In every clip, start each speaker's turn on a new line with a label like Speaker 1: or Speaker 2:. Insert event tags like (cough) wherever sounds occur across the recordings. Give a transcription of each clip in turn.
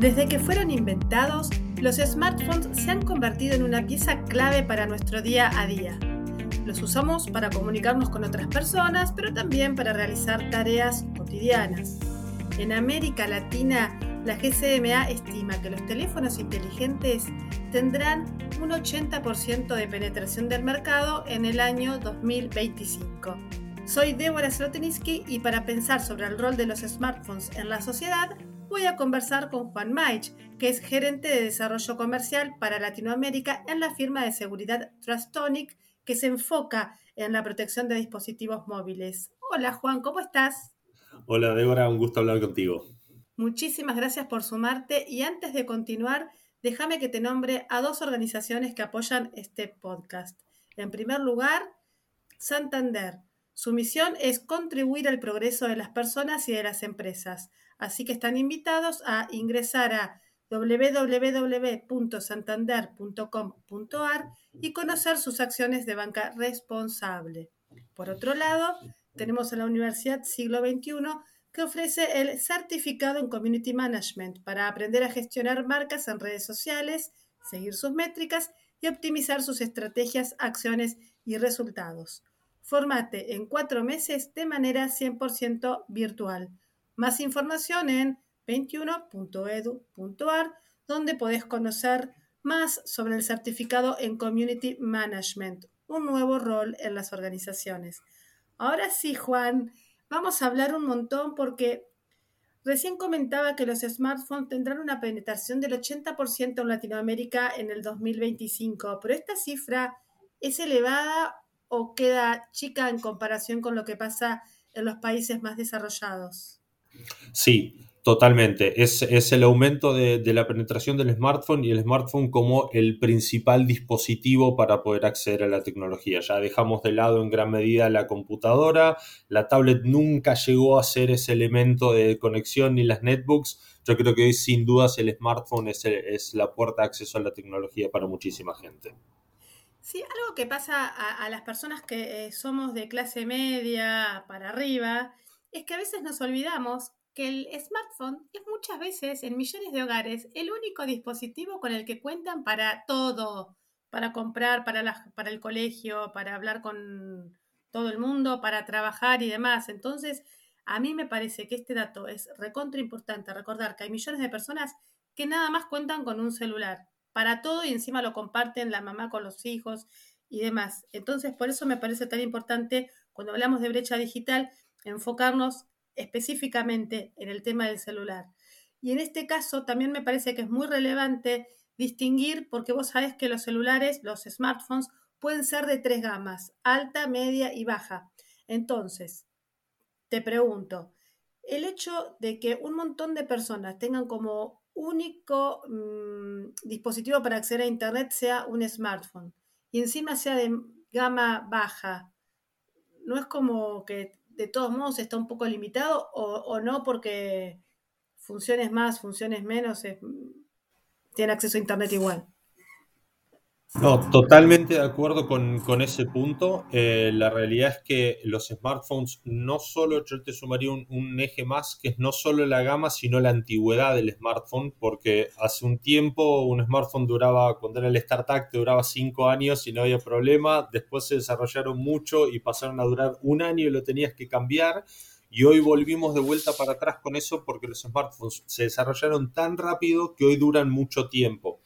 Speaker 1: Desde que fueron inventados, los smartphones se han convertido en una pieza clave para nuestro día a día. Los usamos para comunicarnos con otras personas, pero también para realizar tareas cotidianas. En América Latina, la GCMA estima que los teléfonos inteligentes tendrán un 80% de penetración del mercado en el año 2025. Soy Débora Sloteniski y para pensar sobre el rol de los smartphones en la sociedad, voy a conversar con Juan Maich, que es gerente de desarrollo comercial para Latinoamérica en la firma de seguridad Trustonic, que se enfoca en la protección de dispositivos móviles. Hola Juan, ¿cómo estás?
Speaker 2: Hola Débora, un gusto hablar contigo.
Speaker 1: Muchísimas gracias por sumarte y antes de continuar, déjame que te nombre a dos organizaciones que apoyan este podcast. En primer lugar, Santander. Su misión es contribuir al progreso de las personas y de las empresas. Así que están invitados a ingresar a www.santander.com.ar y conocer sus acciones de banca responsable. Por otro lado, tenemos a la Universidad Siglo XXI que ofrece el certificado en Community Management para aprender a gestionar marcas en redes sociales, seguir sus métricas y optimizar sus estrategias, acciones y resultados. Formate en cuatro meses de manera 100% virtual. Más información en 21.edu.ar, donde podés conocer más sobre el certificado en Community Management, un nuevo rol en las organizaciones. Ahora sí, Juan, vamos a hablar un montón porque recién comentaba que los smartphones tendrán una penetración del 80% en Latinoamérica en el 2025, pero esta cifra es elevada o queda chica en comparación con lo que pasa en los países más desarrollados.
Speaker 2: Sí, totalmente. Es, el aumento de, la penetración del smartphone y el smartphone como el principal dispositivo para poder acceder a la tecnología. Ya dejamos de lado en gran medida la computadora, la tablet nunca llegó a ser ese elemento de conexión ni las netbooks. Yo creo que hoy sin dudas el smartphone es, es la puerta de acceso a la tecnología para muchísima gente.
Speaker 1: Sí, algo que pasa a, las personas que eh, somos de clase media para arriba es que a veces nos olvidamos que el smartphone es muchas veces en millones de hogares el único dispositivo con el que cuentan para todo, para comprar, para, para el colegio, para hablar con todo el mundo, para trabajar y demás. Entonces, a mí me parece que este dato es recontra importante, recordar que hay millones de personas que nada más cuentan con un celular para todo y encima lo comparten la mamá con los hijos y demás. Entonces, por eso me parece tan importante cuando hablamos de brecha digital enfocarnos específicamente en el tema del celular. Y en este caso también me parece que es muy relevante distinguir, porque vos sabés que los celulares, los smartphones, pueden ser de tres gamas, alta, media y baja. Entonces, te pregunto, el hecho de que un montón de personas tengan como único mm, dispositivo para acceder a Internet sea un smartphone y encima sea de gama baja, no es como que de todos modos está un poco limitado o, no porque funciones más, funciones menos, tiene acceso a Internet igual.
Speaker 2: No, totalmente de acuerdo con, ese punto. Eh, la realidad es que los smartphones no solo, yo te sumaría un, eje más, que es no solo la gama, sino la antigüedad del smartphone, porque hace un tiempo un smartphone duraba, cuando era el StarTAC, duraba cinco años y no había problema. Después se desarrollaron mucho y pasaron a durar un año y lo tenías que cambiar. Y hoy volvimos de vuelta para atrás con eso porque los smartphones se desarrollaron tan rápido que hoy duran mucho tiempo.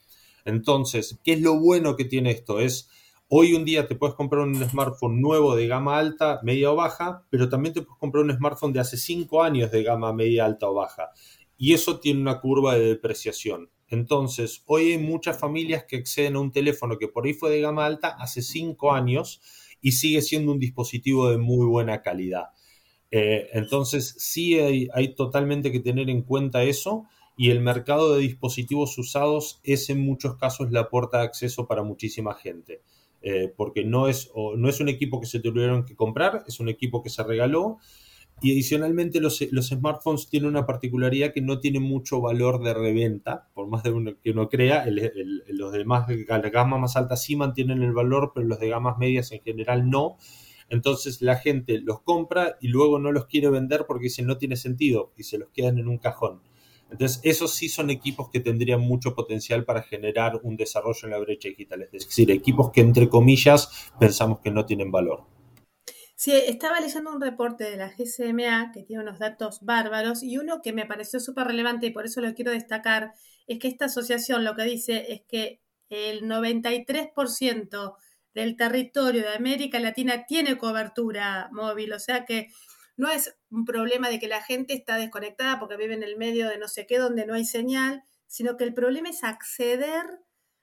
Speaker 2: Entonces, ¿qué es lo bueno que tiene esto? Es hoy un día te puedes comprar un smartphone nuevo de gama alta, media o baja, pero también te puedes comprar un smartphone de hace cinco años de gama media, alta o baja. Y eso tiene una curva de depreciación. Entonces, hoy hay muchas familias que acceden a un teléfono que por ahí fue de gama alta hace cinco años y sigue siendo un dispositivo de muy buena calidad. Eh, entonces, sí hay, hay totalmente que tener en cuenta eso y el mercado de dispositivos usados es en muchos casos la puerta de acceso para muchísima gente. Eh, porque no es, no es un equipo que se tuvieron que comprar, es un equipo que se regaló Y adicionalmente los, los, smartphones tienen una particularidad que no tienen mucho valor de reventa, por más de uno que uno crea, los demás de la gama más alta sí mantienen el valor, pero los de gamas medias en general no. Entonces la gente los compra y luego no los quiere vender porque dice no tiene sentido y se los quedan en un cajón. Entonces, esos sí son equipos que tendrían mucho potencial para generar un desarrollo en la brecha digital. Es decir, equipos que, entre comillas, pensamos que no tienen valor.
Speaker 1: Sí, estaba leyendo un reporte de la GCMA que tiene unos datos bárbaros y uno que me pareció súper relevante y por eso lo quiero destacar es que esta asociación lo que dice es que el 93% del territorio de América Latina tiene cobertura móvil, o sea que no es un problema de que la gente está desconectada porque vive en el medio de no sé qué donde no hay señal, sino que el problema es acceder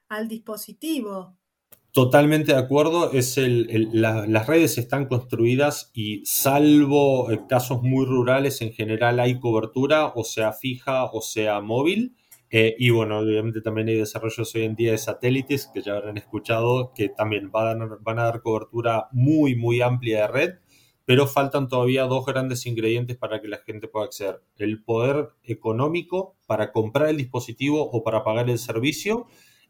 Speaker 1: al dispositivo.
Speaker 2: Totalmente de acuerdo, es el, las redes están construidas y salvo casos muy rurales en general hay cobertura, o sea fija o sea móvil. Eh, y bueno, obviamente también hay desarrollos hoy en día de satélites que ya habrán escuchado que también van a, van a dar cobertura muy, muy amplia de red pero faltan todavía dos grandes ingredientes para que la gente pueda acceder. El poder económico para comprar el dispositivo o para pagar el servicio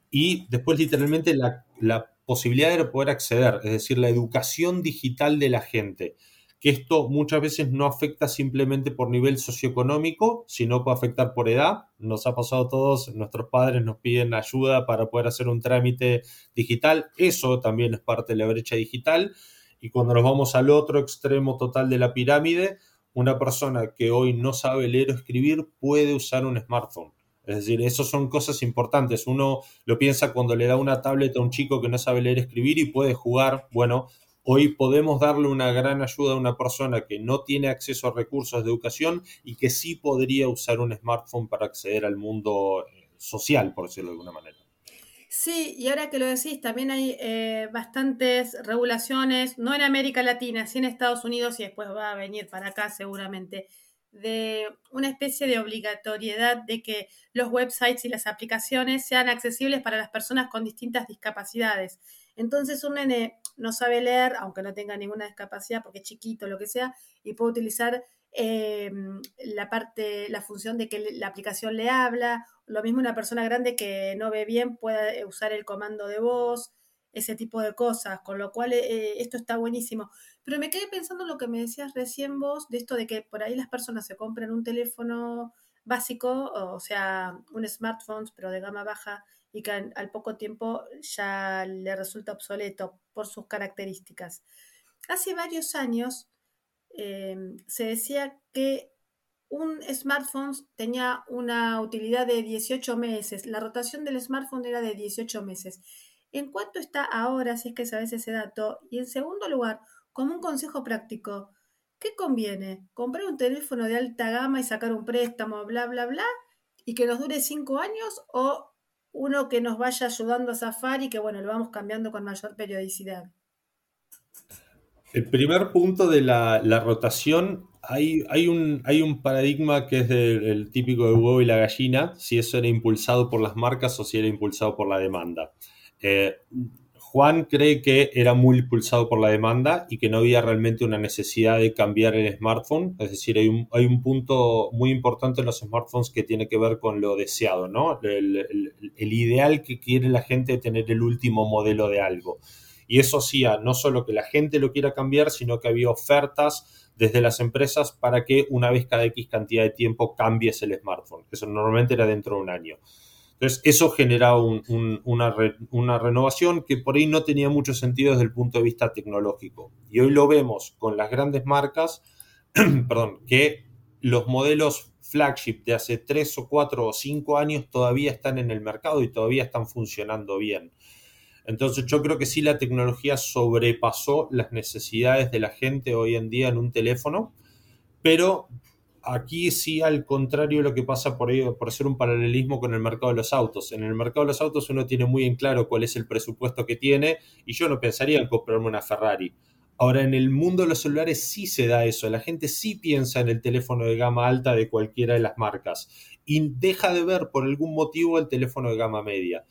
Speaker 2: y después literalmente la, posibilidad de poder acceder, es decir, la educación digital de la gente que esto muchas veces no afecta simplemente por nivel socioeconómico, sino puede afectar por edad. Nos ha pasado a todos, nuestros padres nos piden ayuda para poder hacer un trámite digital. Eso también es parte de la brecha digital. Y cuando nos vamos al otro extremo total de la pirámide, una persona que hoy no sabe leer o escribir puede usar un smartphone. Es decir, eso son cosas importantes. Uno lo piensa cuando le da una tablet a un chico que no sabe leer o escribir y puede jugar. Bueno, hoy podemos darle una gran ayuda a una persona que no tiene acceso a recursos de educación y que sí podría usar un smartphone para acceder al mundo eh, social, por decirlo de alguna manera.
Speaker 1: Sí, y ahora que lo decís, también hay eh, bastantes regulaciones, no en América Latina, sí en Estados Unidos y después va a venir para acá seguramente, de una especie de obligatoriedad de que los websites y las aplicaciones sean accesibles para las personas con distintas discapacidades. Entonces un nene no sabe leer, aunque no tenga ninguna discapacidad, porque es chiquito, lo que sea, y puede utilizar Em, la parte, la función de que la aplicación le habla, lo mismo una persona grande que no ve bien puede usar el comando de voz, ese tipo de cosas, con lo cual eh, esto está buenísimo. Pero me quedé pensando en lo que me decías recién vos, de esto de que por ahí las personas se compran un teléfono básico, o sea, un smartphone, pero de gama baja, y que al poco tiempo ya le resulta obsoleto por sus características. Hace varios años Em, se decía que un smartphone tenía una utilidad de 18 meses, la rotación del smartphone era de 18 meses. ¿En cuánto está ahora, si es que sabes ese dato? Y en segundo lugar, como un consejo práctico, ¿qué conviene? ¿Comprar un teléfono de alta gama y sacar un préstamo, bla, bla, bla, y que nos dure 5 años? ¿O uno que nos vaya ayudando a zafar y que, bueno, lo vamos cambiando con mayor periodicidad?
Speaker 2: El primer punto de la, rotación, hay, un, paradigma que es el típico de huevo y la gallina, si eso era impulsado por las marcas o si era impulsado por la demanda. Eh, Juan cree que era muy impulsado por la demanda y que no había realmente una necesidad de cambiar el smartphone. Es decir, hay un, hay un punto muy importante en los smartphones que tiene que ver con lo deseado, ¿no? El, el ideal que quiere la gente de tener el último modelo de algo. Y eso hacía no solo que la gente lo quiera cambiar, sino que había ofertas desde las empresas para que una vez cada X cantidad de tiempo cambies el smartphone. Eso normalmente era dentro de un año. Entonces, eso generaba una, renovación que por ahí no tenía mucho sentido desde el punto de vista tecnológico. Y hoy lo vemos con las grandes marcas, (clears throat) perdón, que los modelos flagship de hace 3 o 4 o 5 años todavía están en el mercado y todavía están funcionando bien. Entonces yo creo que sí la tecnología sobrepasó las necesidades de la gente hoy en día en un teléfono, pero aquí sí al contrario lo que pasa por, ahí, por hacer un paralelismo con el mercado de los autos. En el mercado de los autos uno tiene muy en claro cuál es el presupuesto que tiene y yo no pensaría en comprarme una Ferrari. Ahora, en el mundo de los celulares sí se da eso, la gente sí piensa en el teléfono de gama alta de cualquiera de las marcas y deja de ver por algún motivo el teléfono de gama media.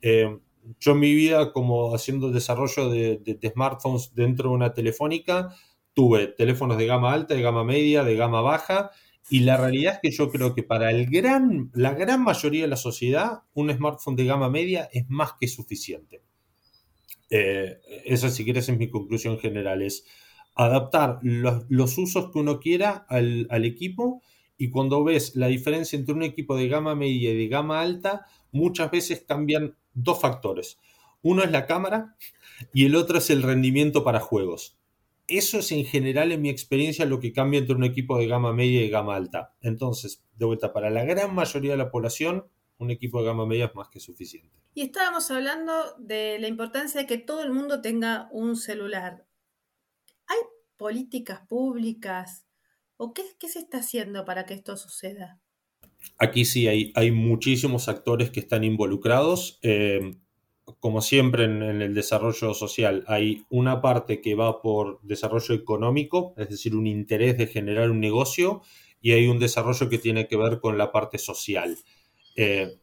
Speaker 2: Eh, yo en mi vida, como haciendo desarrollo de, smartphones dentro de una telefónica, tuve teléfonos de gama alta, de gama media, de gama baja, y la realidad es que yo creo que para el gran, la gran mayoría de la sociedad, un smartphone de gama media es más que suficiente. Eh, esa, si quieres, es mi conclusión general. Es adaptar los, usos que uno quiera al, al, equipo y cuando ves la diferencia entre un equipo de gama media y de gama alta, muchas veces cambian dos factores. Uno es la cámara y el otro es el rendimiento para juegos. Eso es en general, en mi experiencia, lo que cambia entre un equipo de gama media y gama alta. Entonces, de vuelta, para la gran mayoría de la población, un equipo de gama media es más que suficiente.
Speaker 1: Y estábamos hablando de la importancia de que todo el mundo tenga un celular. ¿Hay políticas públicas o qué, se está haciendo para que esto suceda?
Speaker 2: Aquí sí hay, hay muchísimos actores que están involucrados. Eh, como siempre en, el desarrollo social, hay una parte que va por desarrollo económico, es decir, un interés de generar un negocio, y hay un desarrollo que tiene que ver con la parte social. Eh,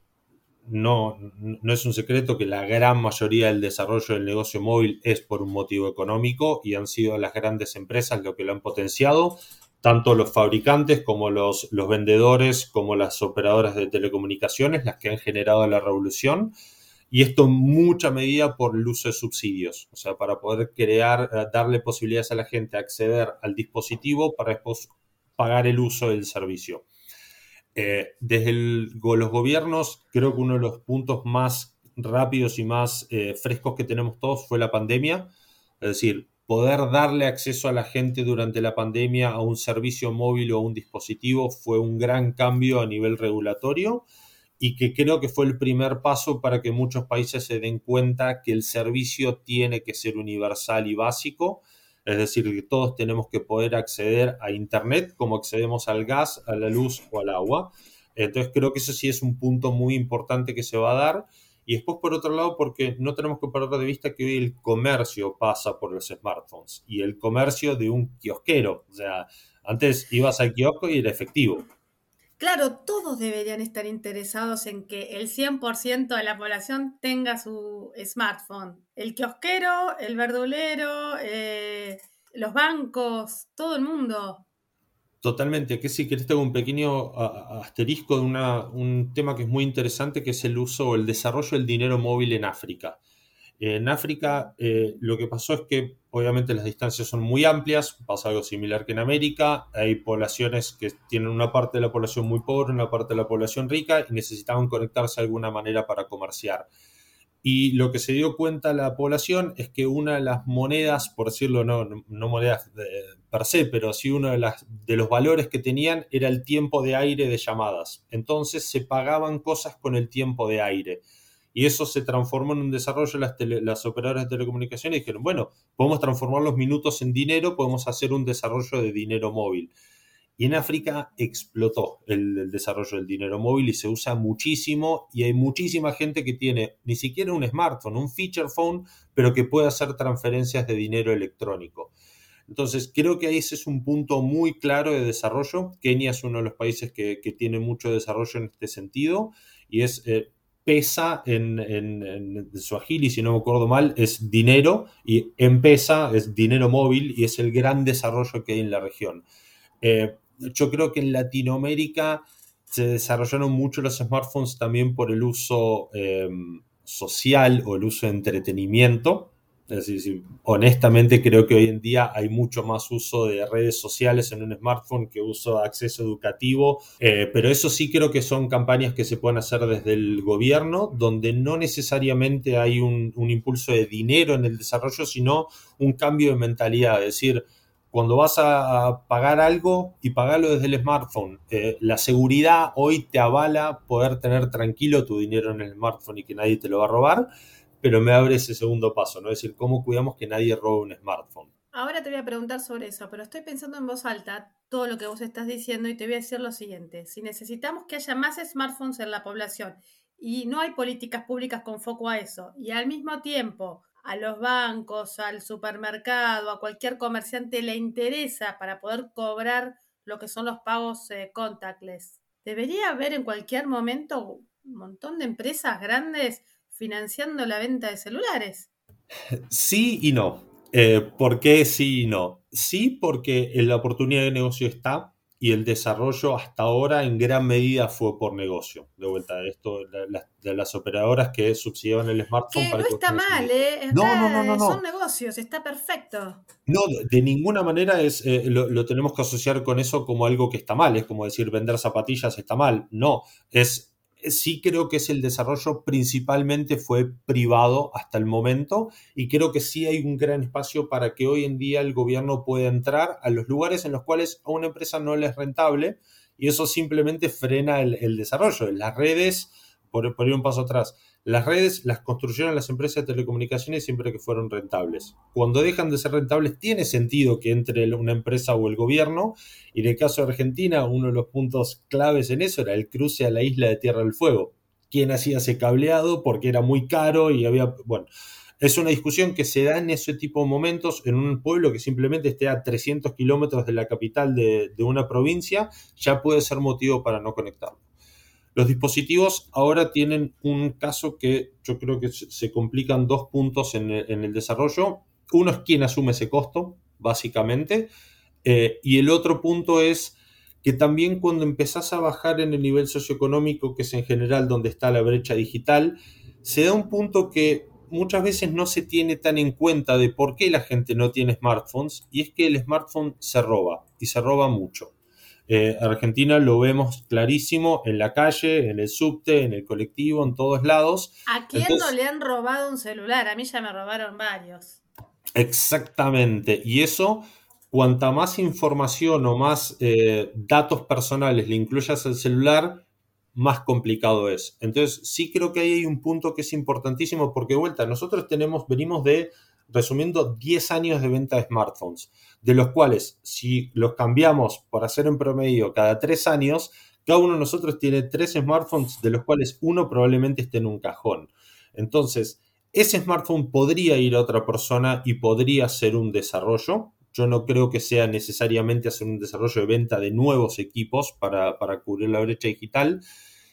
Speaker 2: no, no es un secreto que la gran mayoría del desarrollo del negocio móvil es por un motivo económico y han sido las grandes empresas lo que lo han potenciado, tanto los fabricantes como los, los vendedores, como las operadoras de telecomunicaciones, las que han generado la revolución y esto en mucha medida por el uso de subsidios, o sea, para poder crear, eh, darle posibilidades a la gente a acceder al dispositivo para después pagar el uso del servicio. Eh, desde los gobiernos, creo que uno de los puntos más rápidos y más eh, frescos que tenemos todos fue la pandemia, es decir, poder darle acceso a la gente durante la pandemia a un servicio móvil o a un dispositivo fue un gran cambio a nivel regulatorio y que creo que fue el primer paso para que muchos países se den cuenta que el servicio tiene que ser universal y básico, es decir, que todos tenemos que poder acceder a Internet como accedemos al gas, a la luz o al agua. Entonces creo que eso sí es un punto muy importante que se va a dar. Y después, por otro lado, porque no tenemos que perder de vista que hoy el comercio pasa por los smartphones y el comercio de un kiosquero. O sea, antes ibas al kiosco y era efectivo.
Speaker 1: Claro, todos deberían estar interesados en que el 100% de la población tenga su smartphone. El kiosquero, el verdulero, eh, los bancos, todo el mundo.
Speaker 2: Totalmente. Que si querés tengo un pequeño asterisco de un tema que es muy interesante, que es el uso o el desarrollo del dinero móvil en África. En África eh, lo que pasó es que obviamente las distancias son muy amplias, pasa algo similar que en América, hay poblaciones que tienen una parte de la población muy pobre, una parte de la población rica y necesitaban conectarse de alguna manera para comerciar. Y lo que se dio cuenta la población es que una de las monedas, por decirlo, no, no monedas per se, pero sí uno de, los valores que tenían era el tiempo de aire de llamadas. Entonces se pagaban cosas con el tiempo de aire y eso se transformó en un desarrollo las, las operadoras de telecomunicaciones dijeron, bueno, podemos transformar los minutos en dinero, podemos hacer un desarrollo de dinero móvil. Y en África explotó el, desarrollo del dinero móvil y se usa muchísimo y hay muchísima gente que tiene ni siquiera un smartphone, un feature phone, pero que puede hacer transferencias de dinero electrónico. Entonces, creo que ese es un punto muy claro de desarrollo. Kenia es uno de los países que, tiene mucho desarrollo en este sentido y es eh, pesa en, en, agili, si no me acuerdo mal, es dinero y en pesa es dinero móvil y es el gran desarrollo que hay en la región. Eh, yo creo que en Latinoamérica se desarrollaron mucho los smartphones también por el uso eh, social o el uso de entretenimiento. Honestamente creo que hoy en día hay mucho más uso de redes sociales en un smartphone que uso de acceso educativo, eh, pero eso sí creo que son campañas que se pueden hacer desde el gobierno, donde no necesariamente hay un, impulso de dinero en el desarrollo, sino un cambio de mentalidad, es decir, cuando vas a pagar algo y pagarlo desde el smartphone. Eh, la seguridad hoy te avala poder tener tranquilo tu dinero en el smartphone y que nadie te lo va a robar pero me abre ese segundo paso, ¿no? Es decir, cómo cuidamos que nadie robe un smartphone.
Speaker 1: Ahora te voy a preguntar sobre eso, pero estoy pensando en voz alta todo lo que vos estás diciendo y te voy a decir lo siguiente. Si necesitamos que haya más smartphones en la población y no hay políticas públicas con foco a eso, y al mismo tiempo a los bancos, al supermercado, a cualquier comerciante le interesa para poder cobrar lo que son los pagos eh, contactless, debería haber en cualquier momento un montón de empresas grandes financiando la venta de celulares.
Speaker 2: Sí y no. Eh, ¿Por qué sí y no? Sí, porque la oportunidad de negocio está y el desarrollo hasta ahora en gran medida fue por negocio. De vuelta, esto de las operadoras que subsidiaban el smartphone.
Speaker 1: Que no está mal, ¿eh? No, no, no, no, Son negocios, está perfecto.
Speaker 2: No, de ninguna manera es, eh, lo, lo, tenemos que asociar con eso como algo que está mal. Es como decir vender zapatillas está mal. No, es sí creo que es el desarrollo principalmente fue privado hasta el momento y creo que sí hay un gran espacio para que hoy en día el gobierno pueda entrar a los lugares en los cuales a una empresa no le es rentable y eso simplemente frena el, desarrollo. Las redes, por, por ir un paso atrás, las redes las construyeron las empresas de telecomunicaciones siempre que fueron rentables. Cuando dejan de ser rentables, tiene sentido que entre una empresa o el gobierno. Y en el caso de Argentina, uno de los puntos claves en eso era el cruce a la isla de Tierra del Fuego. ¿Quién hacía ese cableado? Porque era muy caro y había. Bueno, es una discusión que se da en ese tipo de momentos en un pueblo que simplemente esté a 300 kilómetros de la capital de, de una provincia, ya puede ser motivo para no conectarlo. Los dispositivos ahora tienen un caso que yo creo que se complican dos puntos en el, desarrollo. Uno es quién asume ese costo, básicamente, eh, y el otro punto es que también cuando empezás a bajar en el nivel socioeconómico, que es en general donde está la brecha digital, se da un punto que muchas veces no se tiene tan en cuenta de por qué la gente no tiene smartphones, y es que el smartphone se roba, y se roba mucho. Eh, Argentina lo vemos clarísimo en la calle, en el subte, en el colectivo, en todos lados.
Speaker 1: ¿A quién no le han robado un celular? A mí ya me robaron varios.
Speaker 2: Exactamente. Y eso, cuanta más información o más eh, datos personales le incluyas al celular, más complicado es. Entonces, sí creo que ahí hay un punto que es importantísimo porque, de vuelta, nosotros tenemos, venimos de resumiendo 10 años de venta de smartphones, de los cuales si los cambiamos por hacer en promedio cada 3 años, cada uno de nosotros tiene 3 smartphones, de los cuales uno probablemente esté en un cajón. Entonces, ese smartphone podría ir a otra persona y podría ser un desarrollo. Yo no creo que sea necesariamente hacer un desarrollo de venta de nuevos equipos para, para cubrir la brecha digital.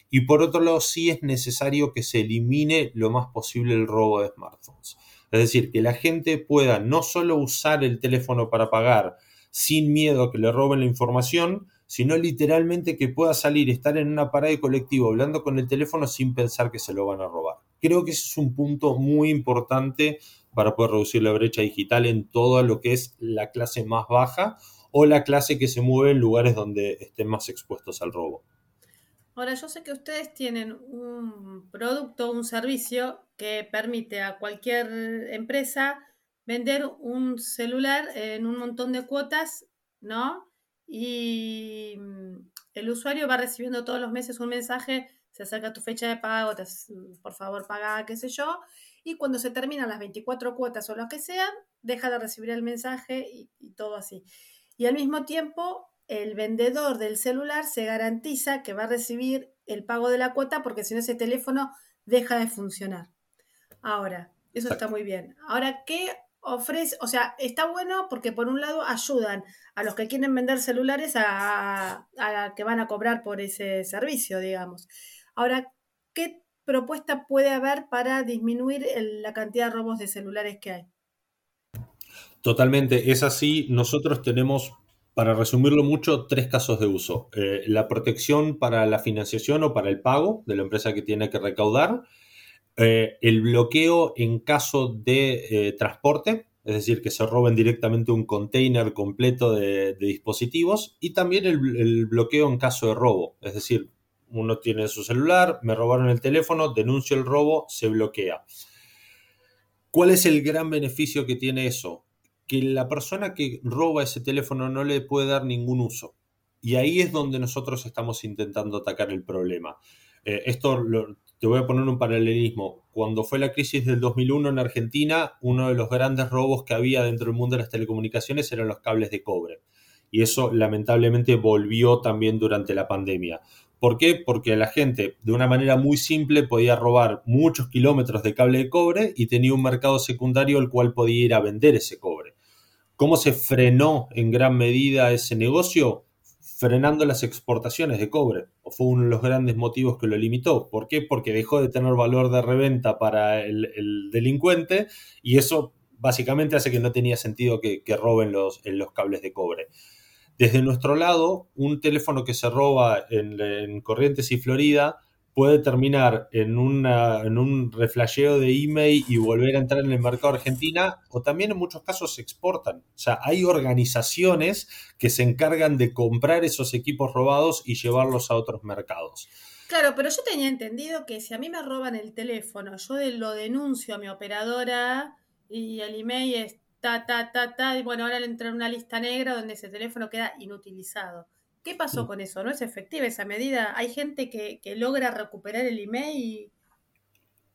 Speaker 2: Y por otro lado, sí es necesario que se elimine lo más posible el robo de smartphones. Es decir, que la gente pueda no solo usar el teléfono para pagar sin miedo a que le roben la información, sino literalmente que pueda salir, estar en una parada de colectivo hablando con el teléfono sin pensar que se lo van a robar. Creo que ese es un punto muy importante para poder reducir la brecha digital en todo lo que es la clase más baja o la clase que se mueve en lugares donde estén más expuestos al robo.
Speaker 1: Ahora, yo sé que ustedes tienen un producto, un servicio que permite a cualquier empresa vender un celular en un montón de cuotas, ¿no? Y mm, el usuario va recibiendo todos los meses un mensaje, se acerca tu fecha de pago, por favor paga, qué sé yo, y cuando se terminan las 24 cuotas o lo que sean, deja de recibir el mensaje y todo así. Y al mismo tiempo el vendedor del celular se garantiza que va a recibir el pago de la cuota porque si no ese teléfono deja de funcionar. Ahora, eso está muy bien. Ahora, ¿qué ofrece? O sea, está bueno porque por un lado ayudan a los que quieren vender celulares a, que van a cobrar por ese servicio, digamos. Ahora, ¿qué propuesta puede haber para disminuir la cantidad de robos de celulares que hay?
Speaker 2: Totalmente, es así. Nosotros tenemos para resumirlo mucho, tres casos de uso. Eh, la protección para la financiación o para el pago de la empresa que tiene que recaudar. Eh, el bloqueo en caso de eh, transporte, es decir, que se roben directamente un container completo de, dispositivos. Y también el, el, bloqueo en caso de robo, es decir, uno tiene su celular, me robaron el teléfono, denuncio el robo, se bloquea. ¿Cuál es el gran beneficio que tiene eso? Que la persona que roba ese teléfono no le puede dar ningún uso. Y ahí es donde nosotros estamos intentando atacar el problema. Eh, esto te voy a poner un paralelismo. Cuando fue la crisis del 2001 en Argentina, uno de los grandes robos que había dentro del mundo de las telecomunicaciones eran los cables de cobre. Y eso lamentablemente volvió también durante la pandemia. ¿Por qué? Porque la gente de una manera muy simple podía robar muchos kilómetros de cable de cobre y tenía un mercado secundario al cual podía ir a vender ese cobre. ¿Cómo se frenó en gran medida ese negocio? Frenando las exportaciones de cobre. Fue uno de los grandes motivos que lo limitó. ¿Por qué? Porque dejó de tener valor de reventa para el, delincuente y eso básicamente hace que no tenía sentido que, roben los, los cables de cobre. Desde nuestro lado, un teléfono que se roba en, Corrientes y Florida puede terminar en, en un reflasheo de email y volver a entrar en el mercado Argentina, o también en muchos casos se exportan. O sea, hay organizaciones que se encargan de comprar esos equipos robados y llevarlos a otros mercados.
Speaker 1: Claro, pero yo tenía entendido que si a mí me roban el teléfono, yo lo denuncio a mi operadora y el email es ta, ta, ta, ta, y bueno, ahora le entra en una lista negra donde ese teléfono queda inutilizado. ¿Qué pasó con eso? ¿No es efectiva esa medida? ¿Hay gente que, logra recuperar el email?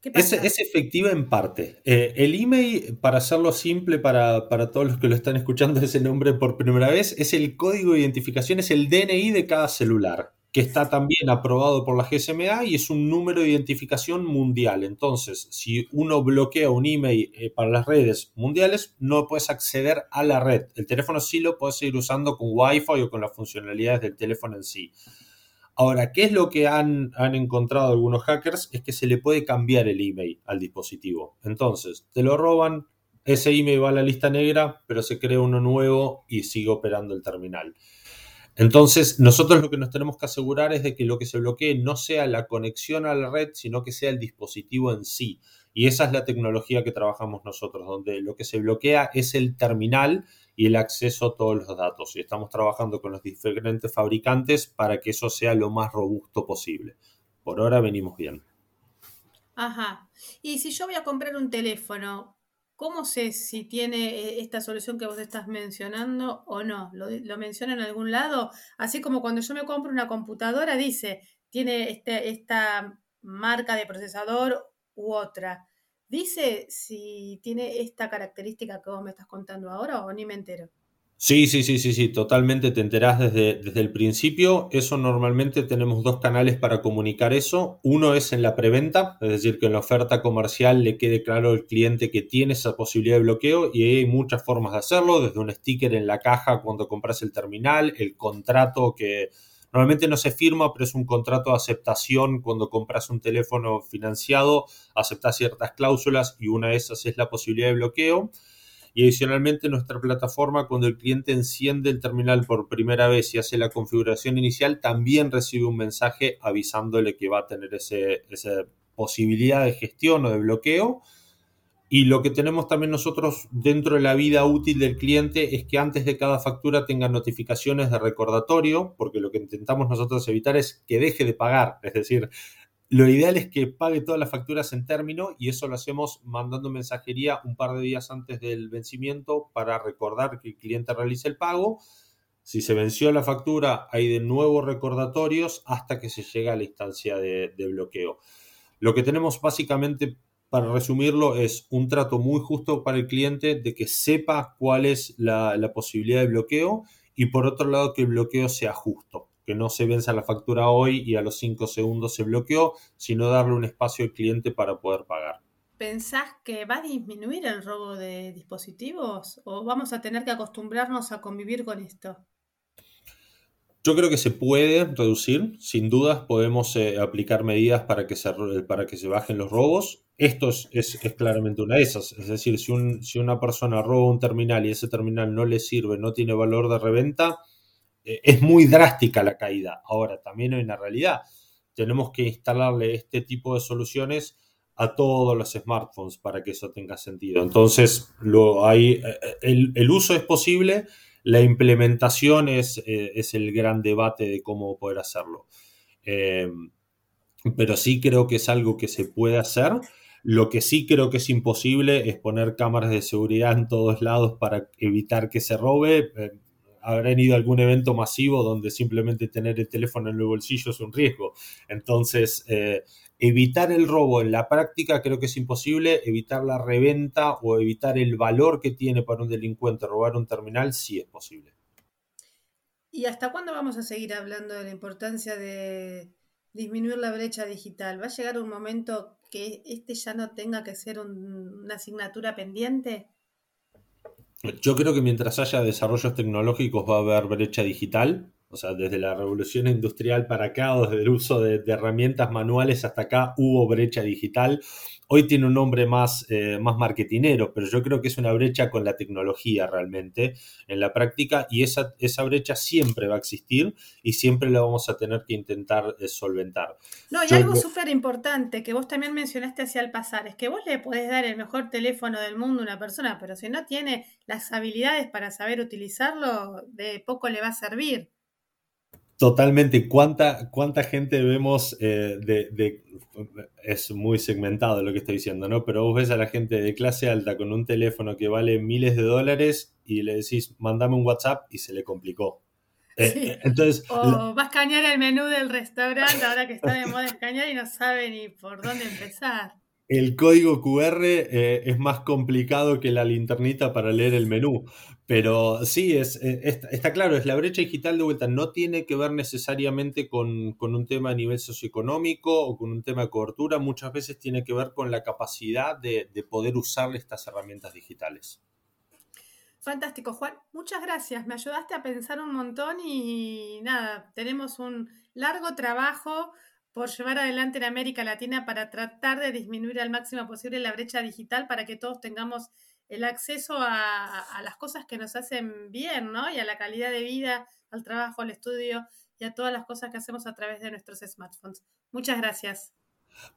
Speaker 2: ¿Qué pasa? Es, efectiva en parte. Eh, el email, para hacerlo simple para, para, todos los que lo están escuchando ese nombre por primera vez, es el código de identificación, es el DNI de cada celular que está también aprobado por la GSMA y es un número de identificación mundial. Entonces, si uno bloquea un email eh, para las redes mundiales, no puedes acceder a la red. El teléfono sí lo puedes seguir usando con Wi-Fi o con las funcionalidades del teléfono en sí. Ahora, ¿qué es lo que han, han encontrado algunos hackers? Es que se le puede cambiar el email al dispositivo. Entonces, te lo roban, ese email va a la lista negra, pero se crea uno nuevo y sigue operando el terminal. Entonces, nosotros lo que nos tenemos que asegurar es de que lo que se bloquee no sea la conexión a la red, sino que sea el dispositivo en sí. Y esa es la tecnología que trabajamos nosotros, donde lo que se bloquea es el terminal y el acceso a todos los datos. Y estamos trabajando con los diferentes fabricantes para que eso sea lo más robusto posible. Por ahora venimos bien.
Speaker 1: Ajá. Y si yo voy a comprar un teléfono, ¿Cómo sé si tiene eh, esta solución que vos estás mencionando o no? ¿Lo, menciona en algún lado? Así como cuando yo me compro una computadora, dice, tiene este, esta marca de procesador u otra. ¿Dice si tiene esta característica que vos me estás contando ahora o ni me entero?
Speaker 2: Sí, sí, sí, sí, sí, totalmente te enterás desde, desde el principio. Eso normalmente tenemos dos canales para comunicar eso. Uno es en la preventa, es decir, que en la oferta comercial le quede claro al cliente que tiene esa posibilidad de bloqueo y hay muchas formas de hacerlo, desde un sticker en la caja cuando compras el terminal, el contrato que normalmente no se firma, pero es un contrato de aceptación cuando compras un teléfono financiado, aceptas ciertas cláusulas y una de esas es la posibilidad de bloqueo. Y adicionalmente nuestra plataforma, cuando el cliente enciende el terminal por primera vez y hace la configuración inicial, también recibe un mensaje avisándole que va a tener ese, esa posibilidad de gestión o de bloqueo. Y lo que tenemos también nosotros dentro de la vida útil del cliente es que antes de cada factura tenga notificaciones de recordatorio, porque lo que intentamos nosotros evitar es que deje de pagar. Es decir, lo ideal es que pague todas las facturas en término y eso lo hacemos mandando mensajería un par de días antes del vencimiento para recordar que el cliente realice el pago. Si se venció la factura, hay de nuevo recordatorios hasta que se llega a la instancia de, bloqueo. Lo que tenemos básicamente, para resumirlo, es un trato muy justo para el cliente de que sepa cuál es la, posibilidad de bloqueo y por otro lado que el bloqueo sea justo que no se venza la factura hoy y a los 5 segundos se bloqueó, sino darle un espacio al cliente para poder pagar.
Speaker 1: ¿Pensás que va a disminuir el robo de dispositivos o vamos a tener que acostumbrarnos a convivir con esto?
Speaker 2: Yo creo que se puede reducir, sin dudas podemos eh, aplicar medidas para que, se, para que se bajen los robos. Esto es, es, claramente una de esas, es decir, si, un, si una persona roba un terminal y ese terminal no le sirve, no tiene valor de reventa, es muy drástica la caída. Ahora, también hay una realidad. Tenemos que instalarle este tipo de soluciones a todos los smartphones para que eso tenga sentido. Entonces, lo hay, eh, el, uso es posible, la implementación es, eh, es, el gran debate de cómo poder hacerlo. pero sí creo que es algo que se puede hacer. Lo que sí creo que es imposible es poner cámaras de seguridad en todos lados para evitar que se robe habrán ido a algún evento masivo donde simplemente tener el teléfono en el bolsillo es un riesgo. Entonces, eh, evitar el robo en la práctica creo que es imposible, evitar la reventa o evitar el valor que tiene para un delincuente robar un terminal sí es posible.
Speaker 1: ¿Y hasta cuándo vamos a seguir hablando de la importancia de disminuir la brecha digital? ¿Va a llegar un momento que este ya no tenga que ser una asignatura pendiente?
Speaker 2: Yo creo que mientras haya desarrollos tecnológicos va a haber brecha digital. O sea, desde la revolución industrial para acá o desde el uso de, herramientas manuales hasta acá hubo brecha digital. Hoy tiene un nombre más, eh, más marketinero, pero yo creo que es una brecha con la tecnología realmente en la práctica y esa, esa brecha siempre va a existir y siempre la vamos a tener que intentar eh, solventar.
Speaker 1: No, y algo súper importante que vos también mencionaste hacia el pasar, es que vos le podés dar el mejor teléfono del mundo a una persona, pero si no tiene las habilidades para saber utilizarlo, de poco le va a servir.
Speaker 2: Totalmente. ¿Cuánta, cuánta gente vemos eh, de, Es muy segmentado lo que estoy diciendo, ¿no? Pero vos ves a la gente de clase alta con un teléfono que vale miles de dólares y le decís, mandame un WhatsApp y se le complicó.
Speaker 1: Eh, eh, entonces, o va a escanear el menú del restaurante ahora que está de moda escanear y no sabe ni por dónde empezar
Speaker 2: el código QR es más complicado que la linternita para leer el menú. Pero sí, es, eh, está, claro, es la brecha digital de vuelta. No tiene que ver necesariamente con, un tema a nivel socioeconómico o con un tema de cobertura. Muchas veces tiene que ver con la capacidad de, de poder usar estas herramientas digitales.
Speaker 1: Fantástico, Juan. Muchas gracias. Me ayudaste a pensar un montón y nada, tenemos un largo trabajo por llevar adelante en América Latina para tratar de disminuir al máximo posible la brecha digital para que todos tengamos el acceso a, las cosas que nos hacen bien, ¿no? Y a la calidad de vida, al trabajo, al estudio y a todas las cosas que hacemos a través de nuestros smartphones. Muchas gracias.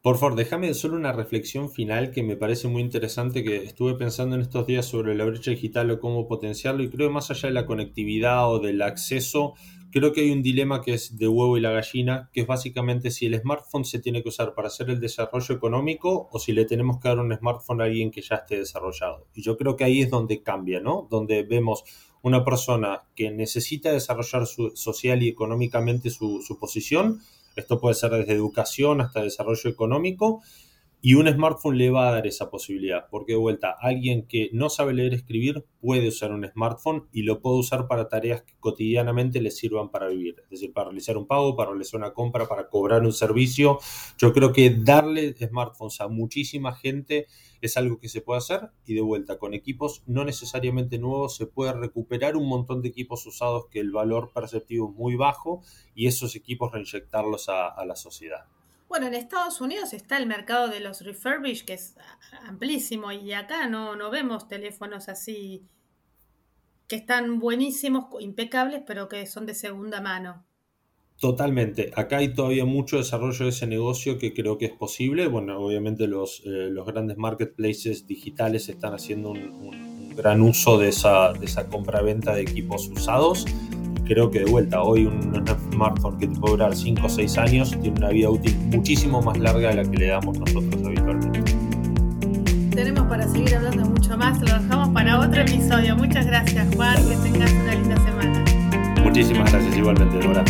Speaker 2: Por favor, déjame solo una reflexión final que me parece muy interesante, que estuve pensando en estos días sobre la brecha digital o cómo potenciarlo y creo que más allá de la conectividad o del acceso, creo que hay un dilema que es de huevo y la gallina, que es básicamente si el smartphone se tiene que usar para hacer el desarrollo económico o si le tenemos que dar un smartphone a alguien que ya esté desarrollado. Y yo creo que ahí es donde cambia, ¿no? Donde vemos una persona que necesita desarrollar social y económicamente su, su posición. Esto puede ser desde educación hasta desarrollo económico y un smartphone le va a dar esa posibilidad, porque de vuelta, alguien que no sabe leer y escribir puede usar un smartphone y lo puede usar para tareas que cotidianamente le sirvan para vivir, es decir, para realizar un pago, para realizar una compra, para cobrar un servicio. Yo creo que darle smartphones a muchísima gente es algo que se puede hacer y de vuelta, con equipos no necesariamente nuevos se puede recuperar un montón de equipos usados que el valor perceptivo es muy bajo y esos equipos reinyectarlos a, a la sociedad.
Speaker 1: Bueno, en Estados Unidos está el mercado de los refurbished, que es amplísimo, y acá no, no vemos teléfonos así que están buenísimos, impecables, pero que son de segunda mano.
Speaker 2: Totalmente. Acá hay todavía mucho desarrollo de ese negocio que creo que es posible. Bueno, obviamente los, eh, los grandes marketplaces digitales están haciendo un, un gran uso de esa, de esa compra-venta de equipos usados creo que de vuelta, hoy un, smartphone que te puede durar 5 o 6 años tiene una vida útil muchísimo más larga de la que le damos nosotros habitualmente.
Speaker 1: Tenemos para seguir hablando mucho más, lo dejamos para otro episodio. Muchas gracias Juan, que tengas una linda semana.
Speaker 2: Muchísimas gracias igualmente, Dora.